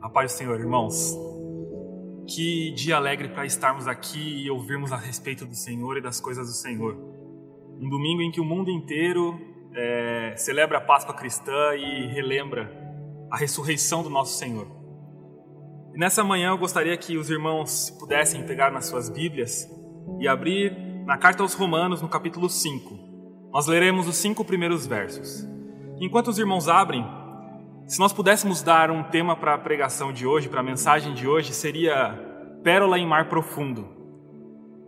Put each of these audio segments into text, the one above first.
A paz do Senhor, irmãos. Que dia alegre para estarmos aqui e ouvirmos a respeito do Senhor e das coisas do Senhor. Um domingo em que o mundo inteiro é, celebra a Páscoa cristã e relembra a ressurreição do nosso Senhor. E nessa manhã eu gostaria que os irmãos pudessem pegar nas suas Bíblias e abrir na carta aos Romanos, no capítulo 5. Nós leremos os cinco primeiros versos. Enquanto os irmãos abrem, se nós pudéssemos dar um tema para a pregação de hoje, para a mensagem de hoje, seria Pérola em Mar Profundo.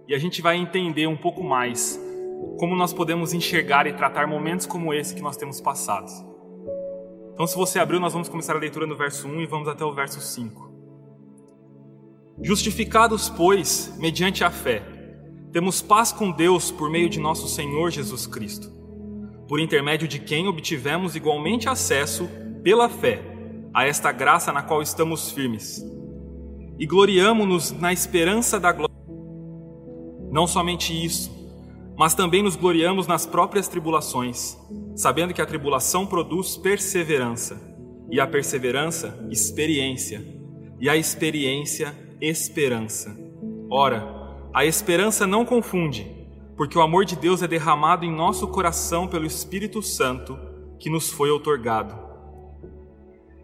E a gente vai entender um pouco mais como nós podemos enxergar e tratar momentos como esse que nós temos passado. Então, se você abriu, nós vamos começar a leitura no verso 1 e vamos até o verso 5. Justificados, pois, mediante a fé, temos paz com Deus por meio de nosso Senhor Jesus Cristo, por intermédio de quem obtivemos igualmente acesso pela fé, a esta graça na qual estamos firmes. E gloriamo-nos na esperança da glória. Não somente isso, mas também nos gloriamos nas próprias tribulações, sabendo que a tribulação produz perseverança, e a perseverança, experiência, e a experiência, esperança. Ora, a esperança não confunde, porque o amor de Deus é derramado em nosso coração pelo Espírito Santo que nos foi outorgado.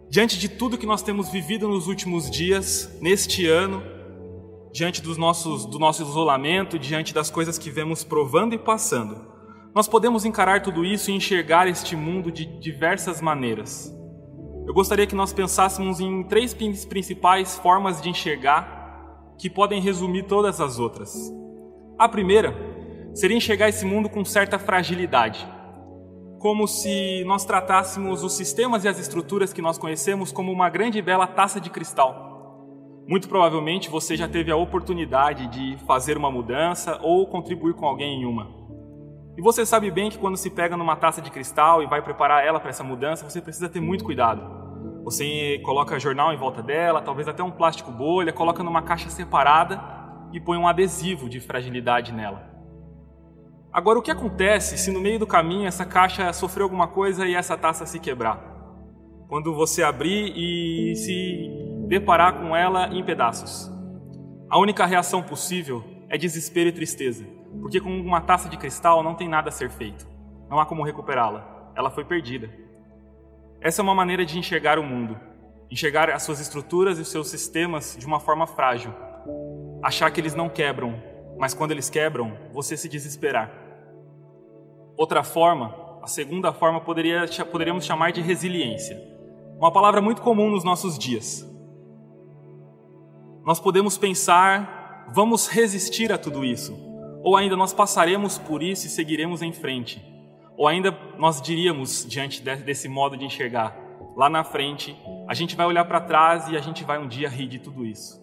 Diante de tudo que nós temos vivido nos últimos dias, neste ano, diante dos nossos, do nosso isolamento, diante das coisas que vemos provando e passando, nós podemos encarar tudo isso e enxergar este mundo de diversas maneiras. Eu gostaria que nós pensássemos em três principais formas de enxergar que podem resumir todas as outras. A primeira seria enxergar esse mundo com certa fragilidade como se nós tratássemos os sistemas e as estruturas que nós conhecemos como uma grande e bela taça de cristal. Muito provavelmente você já teve a oportunidade de fazer uma mudança ou contribuir com alguém em uma. E você sabe bem que quando se pega numa taça de cristal e vai preparar ela para essa mudança, você precisa ter muito cuidado. Você coloca jornal em volta dela, talvez até um plástico bolha, coloca numa caixa separada e põe um adesivo de fragilidade nela. Agora, o que acontece se no meio do caminho essa caixa sofreu alguma coisa e essa taça se quebrar? Quando você abrir e se deparar com ela em pedaços. A única reação possível é desespero e tristeza, porque com uma taça de cristal não tem nada a ser feito. Não há como recuperá-la. Ela foi perdida. Essa é uma maneira de enxergar o mundo, enxergar as suas estruturas e os seus sistemas de uma forma frágil, achar que eles não quebram, mas quando eles quebram, você se desesperar. Outra forma, a segunda forma, poderia, poderíamos chamar de resiliência. Uma palavra muito comum nos nossos dias. Nós podemos pensar, vamos resistir a tudo isso. Ou ainda nós passaremos por isso e seguiremos em frente. Ou ainda nós diríamos, diante desse modo de enxergar, lá na frente, a gente vai olhar para trás e a gente vai um dia rir de tudo isso.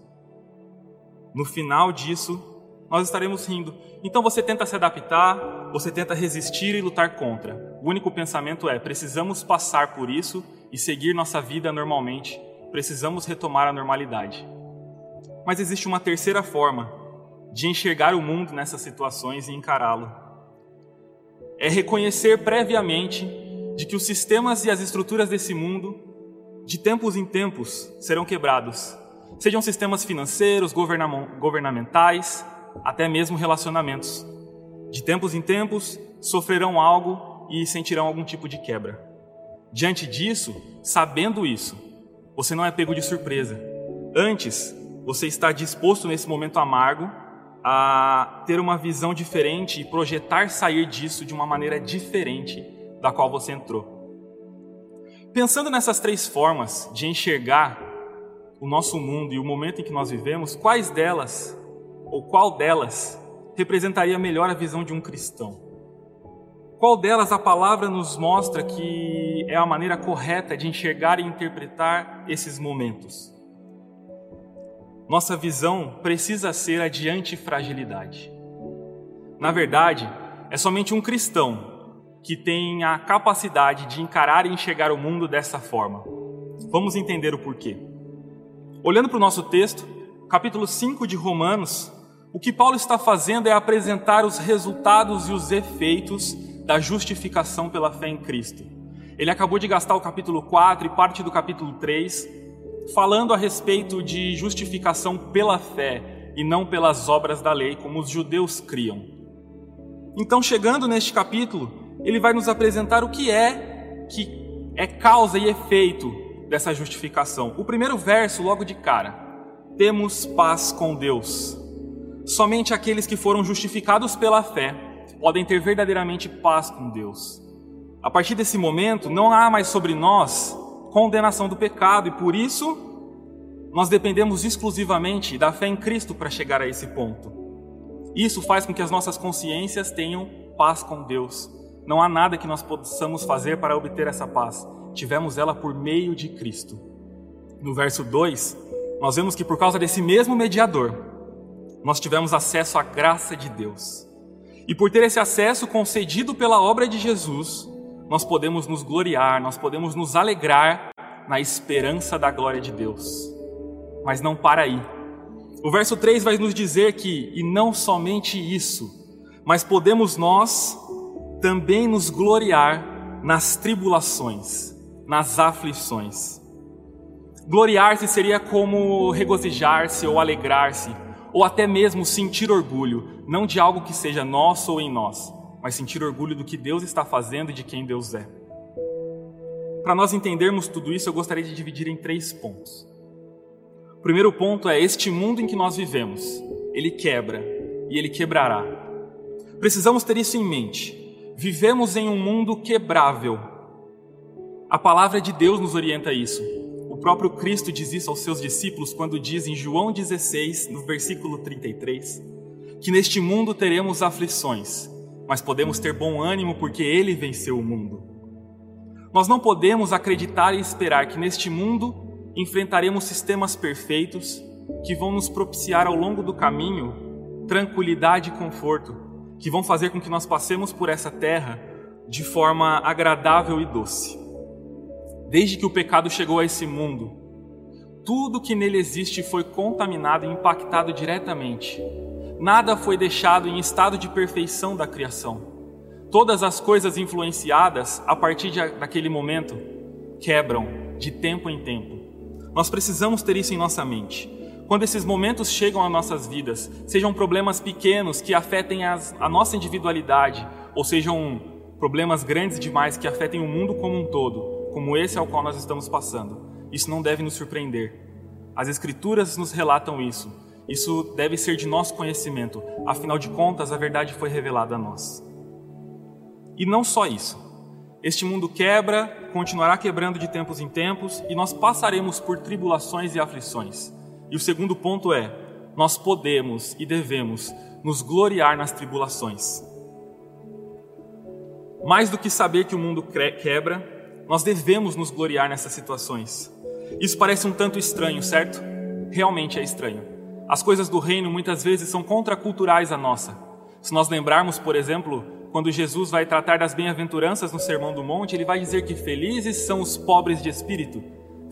No final disso, nós estaremos rindo. Então você tenta se adaptar, você tenta resistir e lutar contra. O único pensamento é: precisamos passar por isso e seguir nossa vida normalmente. Precisamos retomar a normalidade. Mas existe uma terceira forma de enxergar o mundo nessas situações e encará-lo. É reconhecer previamente de que os sistemas e as estruturas desse mundo, de tempos em tempos, serão quebrados. Sejam sistemas financeiros, governamentais, até mesmo relacionamentos. De tempos em tempos, sofrerão algo e sentirão algum tipo de quebra. Diante disso, sabendo isso, você não é pego de surpresa. Antes, você está disposto nesse momento amargo a ter uma visão diferente e projetar sair disso de uma maneira diferente da qual você entrou. Pensando nessas três formas de enxergar o nosso mundo e o momento em que nós vivemos, quais delas ou qual delas representaria melhor a visão de um cristão? Qual delas a palavra nos mostra que é a maneira correta de enxergar e interpretar esses momentos? Nossa visão precisa ser a de antifragilidade. Na verdade, é somente um cristão que tem a capacidade de encarar e enxergar o mundo dessa forma. Vamos entender o porquê. Olhando para o nosso texto, capítulo 5 de Romanos, o que Paulo está fazendo é apresentar os resultados e os efeitos da justificação pela fé em Cristo. Ele acabou de gastar o capítulo 4 e parte do capítulo 3 falando a respeito de justificação pela fé e não pelas obras da lei, como os judeus criam. Então, chegando neste capítulo, ele vai nos apresentar o que é que é causa e efeito dessa justificação. O primeiro verso, logo de cara: temos paz com Deus. Somente aqueles que foram justificados pela fé podem ter verdadeiramente paz com Deus. A partir desse momento, não há mais sobre nós condenação do pecado e por isso nós dependemos exclusivamente da fé em Cristo para chegar a esse ponto. Isso faz com que as nossas consciências tenham paz com Deus. Não há nada que nós possamos fazer para obter essa paz. Tivemos ela por meio de Cristo. No verso 2, nós vemos que por causa desse mesmo mediador, nós tivemos acesso à graça de Deus. E por ter esse acesso concedido pela obra de Jesus, nós podemos nos gloriar, nós podemos nos alegrar na esperança da glória de Deus. Mas não para aí. O verso 3 vai nos dizer que, e não somente isso, mas podemos nós também nos gloriar nas tribulações, nas aflições. Gloriar-se seria como regozijar-se ou alegrar-se, ou até mesmo sentir orgulho, não de algo que seja nosso ou em nós, mas sentir orgulho do que Deus está fazendo e de quem Deus é. Para nós entendermos tudo isso, eu gostaria de dividir em três pontos. O primeiro ponto é este mundo em que nós vivemos. Ele quebra e ele quebrará. Precisamos ter isso em mente. Vivemos em um mundo quebrável. A palavra de Deus nos orienta a isso. O próprio Cristo diz isso aos seus discípulos quando diz em João 16, no versículo 33, que neste mundo teremos aflições, mas podemos ter bom ânimo porque Ele venceu o mundo. Nós não podemos acreditar e esperar que neste mundo enfrentaremos sistemas perfeitos que vão nos propiciar ao longo do caminho tranquilidade e conforto, que vão fazer com que nós passemos por essa terra de forma agradável e doce. Desde que o pecado chegou a esse mundo, tudo que nele existe foi contaminado e impactado diretamente nada foi deixado em estado de perfeição da criação. Todas as coisas influenciadas a partir de, daquele momento quebram de tempo em tempo. Nós precisamos ter isso em nossa mente. Quando esses momentos chegam às nossas vidas, sejam problemas pequenos que afetem as, a nossa individualidade, ou sejam problemas grandes demais que afetem o mundo como um todo, como esse ao qual nós estamos passando, isso não deve nos surpreender. As Escrituras nos relatam isso. Isso deve ser de nosso conhecimento, afinal de contas, a verdade foi revelada a nós. E não só isso. Este mundo quebra, continuará quebrando de tempos em tempos, e nós passaremos por tribulações e aflições. E o segundo ponto é: nós podemos e devemos nos gloriar nas tribulações. Mais do que saber que o mundo quebra, nós devemos nos gloriar nessas situações. Isso parece um tanto estranho, certo? Realmente é estranho. As coisas do reino muitas vezes são contraculturais à nossa. Se nós lembrarmos, por exemplo, quando Jesus vai tratar das bem-aventuranças no Sermão do Monte, ele vai dizer que felizes são os pobres de espírito,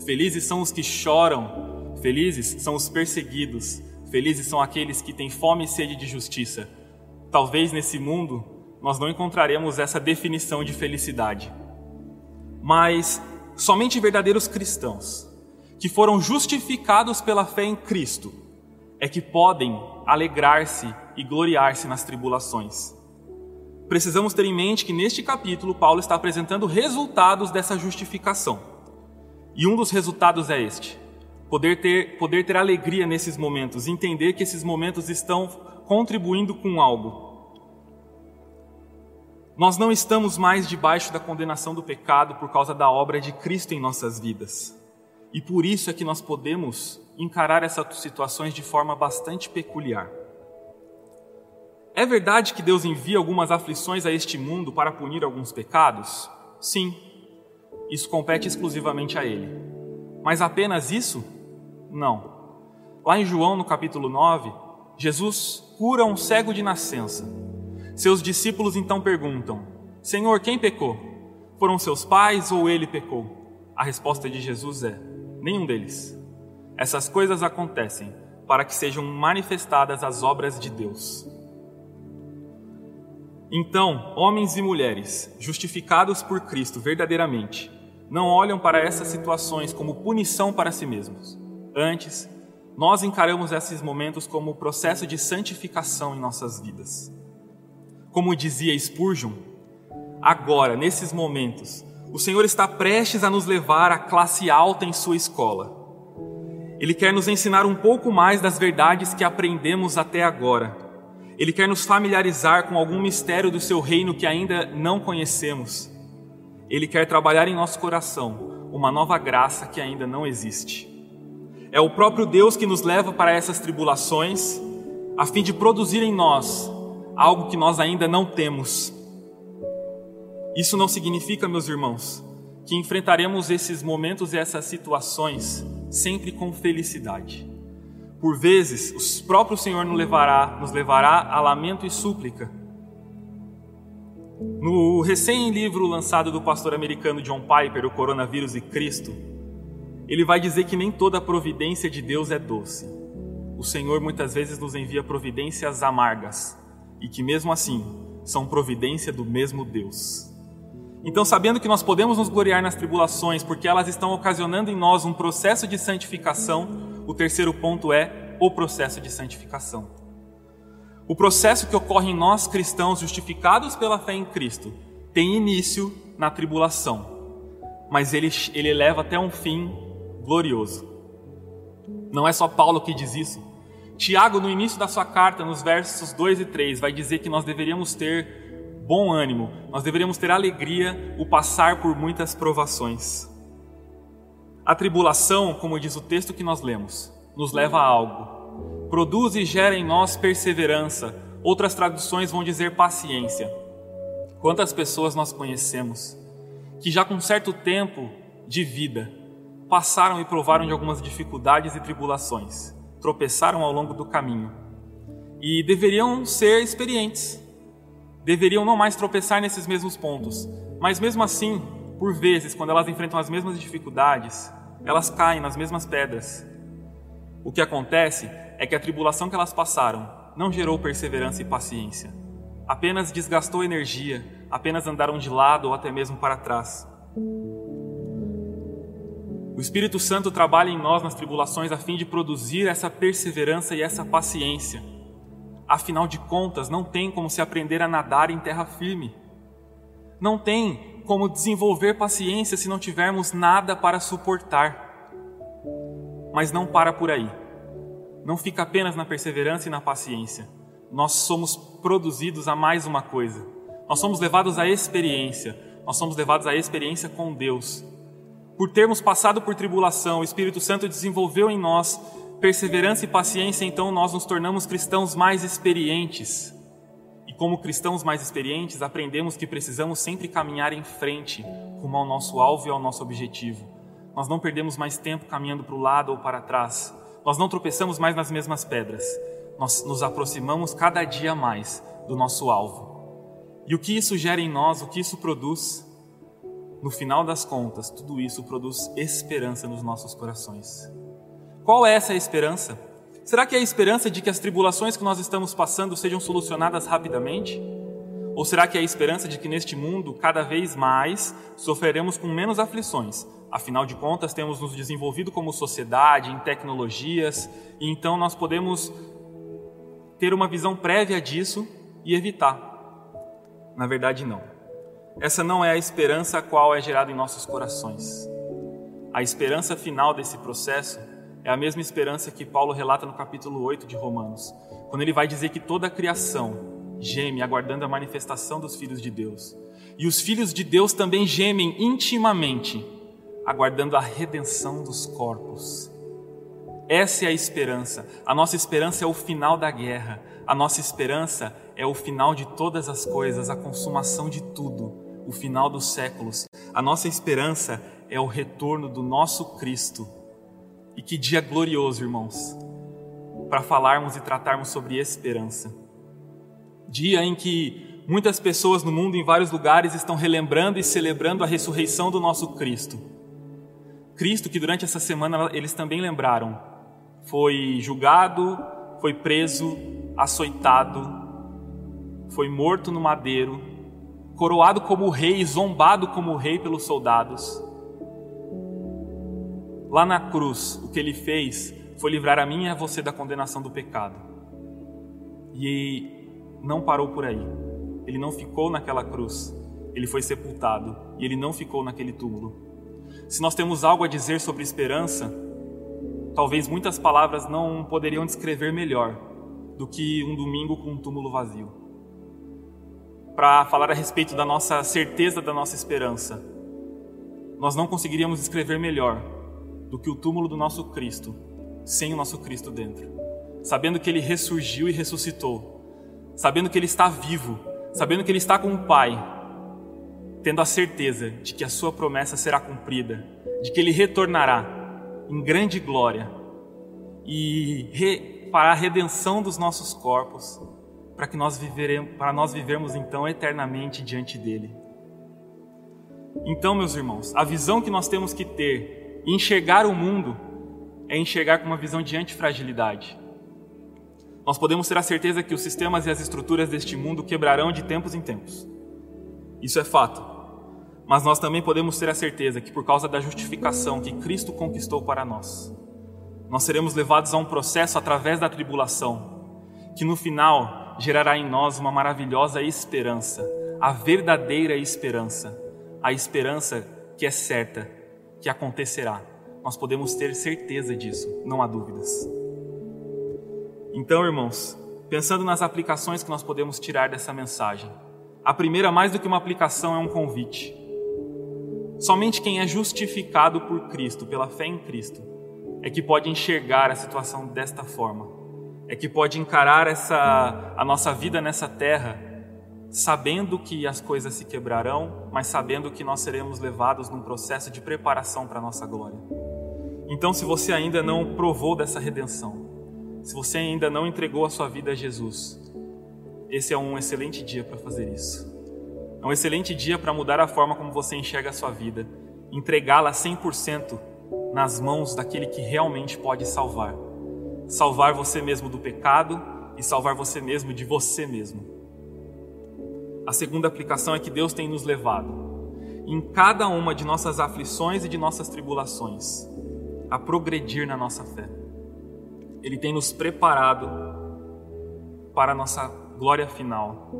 felizes são os que choram, felizes são os perseguidos, felizes são aqueles que têm fome e sede de justiça. Talvez nesse mundo nós não encontraremos essa definição de felicidade. Mas somente verdadeiros cristãos, que foram justificados pela fé em Cristo, é que podem alegrar-se e gloriar-se nas tribulações. Precisamos ter em mente que neste capítulo Paulo está apresentando resultados dessa justificação. E um dos resultados é este: poder ter, poder ter alegria nesses momentos, entender que esses momentos estão contribuindo com algo. Nós não estamos mais debaixo da condenação do pecado por causa da obra de Cristo em nossas vidas. E por isso é que nós podemos encarar essas situações de forma bastante peculiar. É verdade que Deus envia algumas aflições a este mundo para punir alguns pecados? Sim, isso compete exclusivamente a Ele. Mas apenas isso? Não. Lá em João, no capítulo 9, Jesus cura um cego de nascença. Seus discípulos então perguntam: Senhor, quem pecou? Foram seus pais ou ele pecou? A resposta de Jesus é: nenhum deles. Essas coisas acontecem para que sejam manifestadas as obras de Deus. Então, homens e mulheres, justificados por Cristo verdadeiramente, não olham para essas situações como punição para si mesmos. Antes, nós encaramos esses momentos como processo de santificação em nossas vidas. Como dizia Spurgeon, agora, nesses momentos, o Senhor está prestes a nos levar à classe alta em sua escola. Ele quer nos ensinar um pouco mais das verdades que aprendemos até agora. Ele quer nos familiarizar com algum mistério do seu reino que ainda não conhecemos. Ele quer trabalhar em nosso coração uma nova graça que ainda não existe. É o próprio Deus que nos leva para essas tribulações, a fim de produzir em nós algo que nós ainda não temos. Isso não significa, meus irmãos, que enfrentaremos esses momentos e essas situações sempre com felicidade. Por vezes, o próprio Senhor nos levará, nos levará a lamento e súplica. No recém-livro lançado do pastor americano John Piper, O Coronavírus e Cristo, ele vai dizer que nem toda providência de Deus é doce. O Senhor muitas vezes nos envia providências amargas e que, mesmo assim, são providência do mesmo Deus. Então, sabendo que nós podemos nos gloriar nas tribulações porque elas estão ocasionando em nós um processo de santificação, o terceiro ponto é o processo de santificação. O processo que ocorre em nós cristãos justificados pela fé em Cristo tem início na tribulação, mas ele, ele leva até um fim glorioso. Não é só Paulo que diz isso. Tiago, no início da sua carta, nos versos 2 e 3, vai dizer que nós deveríamos ter bom ânimo, nós deveríamos ter alegria o passar por muitas provações. A tribulação, como diz o texto que nós lemos, nos leva a algo. Produz e gera em nós perseverança. Outras traduções vão dizer paciência. Quantas pessoas nós conhecemos que já com certo tempo de vida passaram e provaram de algumas dificuldades e tribulações, tropeçaram ao longo do caminho e deveriam ser experientes, deveriam não mais tropeçar nesses mesmos pontos, mas mesmo assim, por vezes, quando elas enfrentam as mesmas dificuldades, elas caem nas mesmas pedras. O que acontece é que a tribulação que elas passaram não gerou perseverança e paciência, apenas desgastou energia, apenas andaram de lado ou até mesmo para trás. O Espírito Santo trabalha em nós nas tribulações a fim de produzir essa perseverança e essa paciência. Afinal de contas, não tem como se aprender a nadar em terra firme. Não tem como desenvolver paciência se não tivermos nada para suportar. Mas não para por aí. Não fica apenas na perseverança e na paciência. Nós somos produzidos a mais uma coisa. Nós somos levados à experiência. Nós somos levados à experiência com Deus por termos passado por tribulação, o Espírito Santo desenvolveu em nós perseverança e paciência, então nós nos tornamos cristãos mais experientes. E como cristãos mais experientes, aprendemos que precisamos sempre caminhar em frente, rumo ao nosso alvo e ao nosso objetivo. Nós não perdemos mais tempo caminhando para o lado ou para trás. Nós não tropeçamos mais nas mesmas pedras. Nós nos aproximamos cada dia mais do nosso alvo. E o que isso gera em nós, o que isso produz? No final das contas, tudo isso produz esperança nos nossos corações. Qual é essa esperança? Será que é a esperança de que as tribulações que nós estamos passando sejam solucionadas rapidamente? Ou será que é a esperança de que neste mundo, cada vez mais, sofreremos com menos aflições? Afinal de contas, temos nos desenvolvido como sociedade, em tecnologias, e então nós podemos ter uma visão prévia disso e evitar. Na verdade, não. Essa não é a esperança a qual é gerada em nossos corações. A esperança final desse processo é a mesma esperança que Paulo relata no capítulo 8 de Romanos, quando ele vai dizer que toda a criação geme aguardando a manifestação dos filhos de Deus. E os filhos de Deus também gemem intimamente, aguardando a redenção dos corpos. Essa é a esperança. A nossa esperança é o final da guerra. A nossa esperança é o final de todas as coisas, a consumação de tudo o final dos séculos. A nossa esperança é o retorno do nosso Cristo. E que dia glorioso, irmãos, para falarmos e tratarmos sobre esperança. Dia em que muitas pessoas no mundo, em vários lugares, estão relembrando e celebrando a ressurreição do nosso Cristo. Cristo, que durante essa semana eles também lembraram, foi julgado, foi preso, açoitado, foi morto no madeiro, coroado como rei, zombado como rei pelos soldados, Lá na cruz, o que ele fez foi livrar a mim e a você da condenação do pecado. E não parou por aí. Ele não ficou naquela cruz. Ele foi sepultado e ele não ficou naquele túmulo. Se nós temos algo a dizer sobre esperança, talvez muitas palavras não poderiam descrever melhor do que um domingo com um túmulo vazio. Para falar a respeito da nossa certeza da nossa esperança, nós não conseguiríamos descrever melhor do que o túmulo do nosso Cristo, sem o nosso Cristo dentro. Sabendo que ele ressurgiu e ressuscitou, sabendo que ele está vivo, sabendo que ele está com o Pai, tendo a certeza de que a sua promessa será cumprida, de que ele retornará em grande glória. E re, para a redenção dos nossos corpos, para que nós viveremos, para nós vivermos então eternamente diante dele. Então, meus irmãos, a visão que nós temos que ter e enxergar o mundo é enxergar com uma visão de antifragilidade. Nós podemos ter a certeza que os sistemas e as estruturas deste mundo quebrarão de tempos em tempos. Isso é fato. Mas nós também podemos ter a certeza que, por causa da justificação que Cristo conquistou para nós, nós seremos levados a um processo através da tribulação, que no final gerará em nós uma maravilhosa esperança, a verdadeira esperança, a esperança que é certa, que acontecerá. Nós podemos ter certeza disso, não há dúvidas. Então, irmãos, pensando nas aplicações que nós podemos tirar dessa mensagem, a primeira, mais do que uma aplicação, é um convite. Somente quem é justificado por Cristo, pela fé em Cristo, é que pode enxergar a situação desta forma. É que pode encarar essa a nossa vida nessa terra sabendo que as coisas se quebrarão, mas sabendo que nós seremos levados num processo de preparação para a nossa glória. Então, se você ainda não provou dessa redenção, se você ainda não entregou a sua vida a Jesus, esse é um excelente dia para fazer isso. É um excelente dia para mudar a forma como você enxerga a sua vida, entregá-la 100% nas mãos daquele que realmente pode salvar. Salvar você mesmo do pecado e salvar você mesmo de você mesmo. A segunda aplicação é que Deus tem nos levado, em cada uma de nossas aflições e de nossas tribulações, a progredir na nossa fé. Ele tem nos preparado para a nossa glória final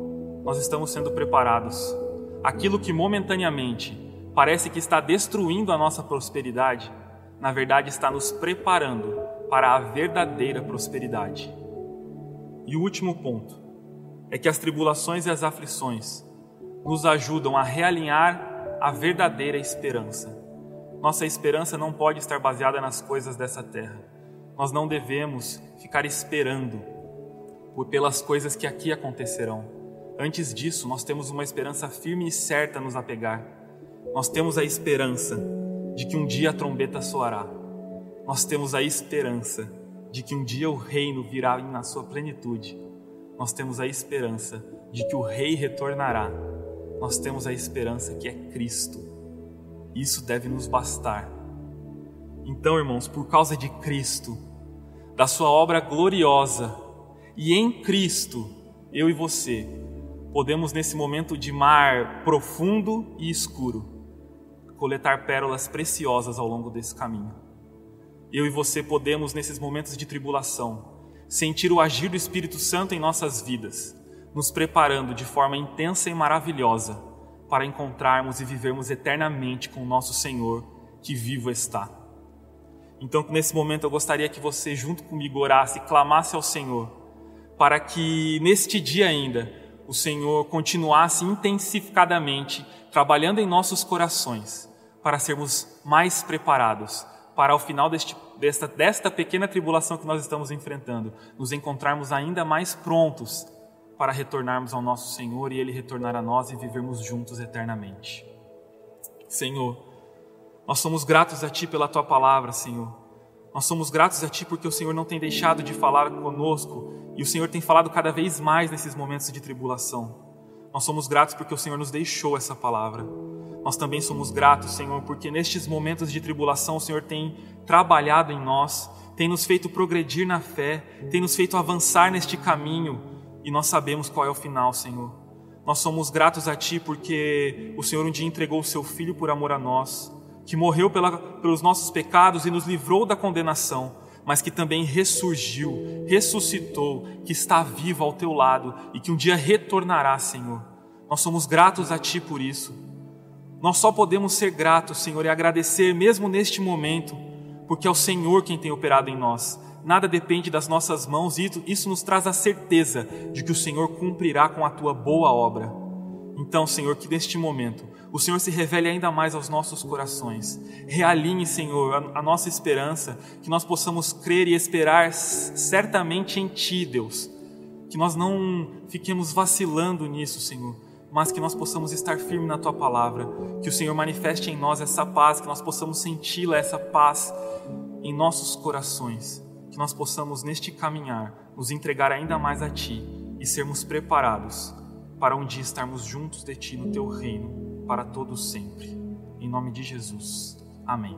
nós estamos sendo preparados. Aquilo que momentaneamente parece que está destruindo a nossa prosperidade, na verdade está nos preparando para a verdadeira prosperidade. E o último ponto é que as tribulações e as aflições nos ajudam a realinhar a verdadeira esperança. Nossa esperança não pode estar baseada nas coisas dessa terra. Nós não devemos ficar esperando por pelas coisas que aqui acontecerão Antes disso, nós temos uma esperança firme e certa a nos apegar. Nós temos a esperança de que um dia a trombeta soará. Nós temos a esperança de que um dia o reino virá na sua plenitude. Nós temos a esperança de que o rei retornará. Nós temos a esperança que é Cristo. Isso deve nos bastar. Então, irmãos, por causa de Cristo, da sua obra gloriosa e em Cristo, eu e você podemos, nesse momento de mar profundo e escuro, coletar pérolas preciosas ao longo desse caminho. Eu e você podemos, nesses momentos de tribulação, sentir o agir do Espírito Santo em nossas vidas, nos preparando de forma intensa e maravilhosa para encontrarmos e vivermos eternamente com o nosso Senhor, que vivo está. Então, nesse momento, eu gostaria que você, junto comigo, orasse e clamasse ao Senhor, para que neste dia ainda o Senhor continuasse intensificadamente trabalhando em nossos corações para sermos mais preparados para ao final deste, desta, desta pequena tribulação que nós estamos enfrentando, nos encontrarmos ainda mais prontos para retornarmos ao nosso Senhor e Ele retornar a nós e vivermos juntos eternamente. Senhor, nós somos gratos a Ti pela Tua palavra, Senhor. Nós somos gratos a Ti porque o Senhor não tem deixado de falar conosco e o Senhor tem falado cada vez mais nesses momentos de tribulação. Nós somos gratos porque o Senhor nos deixou essa palavra. Nós também somos gratos, Senhor, porque nestes momentos de tribulação o Senhor tem trabalhado em nós, tem nos feito progredir na fé, tem nos feito avançar neste caminho e nós sabemos qual é o final, Senhor. Nós somos gratos a Ti porque o Senhor um dia entregou o Seu Filho por amor a nós, que morreu pela, pelos nossos pecados e nos livrou da condenação, mas que também ressurgiu, ressuscitou, que está vivo ao teu lado e que um dia retornará, Senhor. Nós somos gratos a Ti por isso. Nós só podemos ser gratos, Senhor, e agradecer mesmo neste momento, porque é o Senhor quem tem operado em nós. Nada depende das nossas mãos e isso nos traz a certeza de que o Senhor cumprirá com a tua boa obra. Então, Senhor, que neste momento o Senhor se revele ainda mais aos nossos corações. Realinhe, Senhor, a, nossa esperança, que nós possamos crer e esperar certamente em Ti, Deus. Que nós não fiquemos vacilando nisso, Senhor, mas que nós possamos estar firmes na Tua palavra. Que o Senhor manifeste em nós essa paz, que nós possamos senti-la, essa paz em nossos corações. Que nós possamos, neste caminhar, nos entregar ainda mais a Ti e sermos preparados para um dia estarmos juntos de Ti no Teu reino para todos sempre. Em nome de Jesus. Amém.